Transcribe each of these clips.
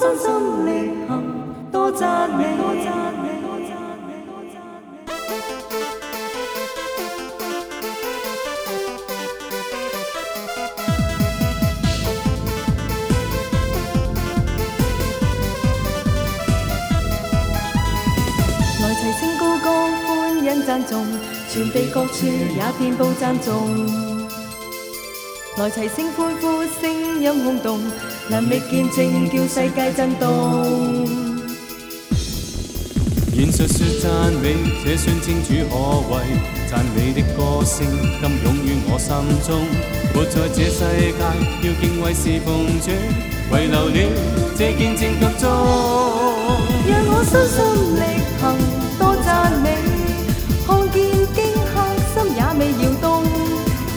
真心力行，多赞美。来齐声高歌，欢欣讚颂，全递各处也遍布赞颂。来齐声欢呼，声音轰动。難覓見證叫世界震動。現實說讚美，這算清主可畏。讚美的歌聲，今湧於我心中。活在這世界，要敬畏侍奉主，遺留了這見證腳蹤。讓我身心力行，多讚美，看見驚嚇，心也未搖動。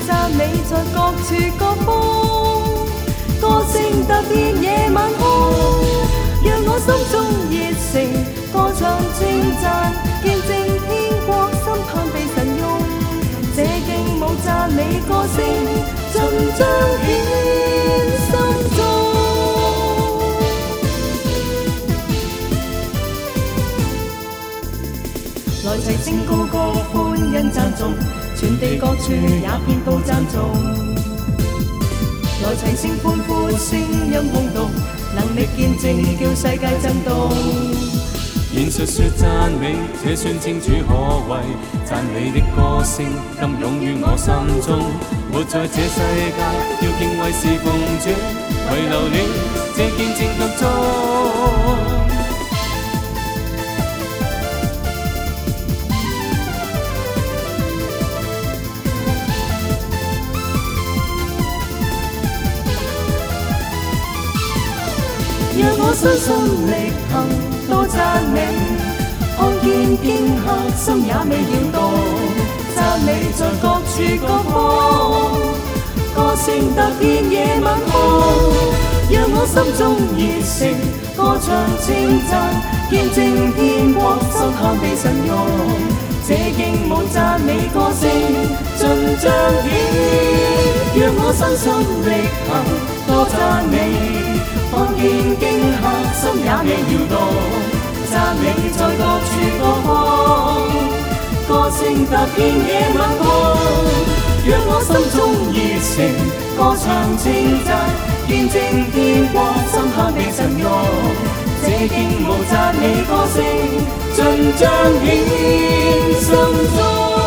讚美在各處各方。遍野晚空，让我心中热诚，歌唱称赞，见证天国，心盼被神用。这劲舞赞美歌声，尽彰显心中。来齐声高歌，欢欣赞颂，全地各处也遍布赞颂。来齐声欢呼，声音轰动，能力见证叫世界震动。现实说赞美，这算清楚可畏，赞美的歌声甘涌于我心中。活在这世界，要敬畏侍奉主，遗留恋这见证当中。让我身心力行，多赞美，看见荆棘，心也未动赞美在各处各方，歌声突变野蛮狂。让我心中热诚，歌唱称赞，见证天光，心看被神容。这劲舞赞美歌声尽彰显。让我身心力行，多赞美。見驚嚇，心也未搖動，讚你在各處過空，歌聲突遍夜晚空，讓我心中熱情歌唱稱讚，見證天光深刻地神用，這勁舞讚你歌聲，盡彰顯心中。